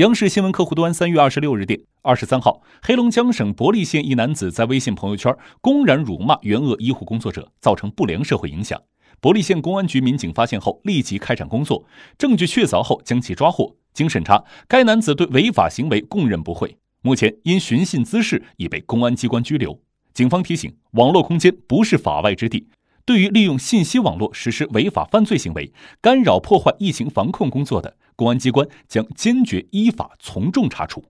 央视新闻客户端三月二十六日电，二十三号，黑龙江省博利县一男子在微信朋友圈公然辱骂援鄂医护工作者，造成不良社会影响。博利县公安局民警发现后，立即开展工作，证据确凿后将其抓获。经审查，该男子对违法行为供认不讳，目前因寻衅滋事已被公安机关拘留。警方提醒：网络空间不是法外之地。对于利用信息网络实施违法犯罪行为、干扰破坏疫情防控工作的，公安机关将坚决依法从重查处。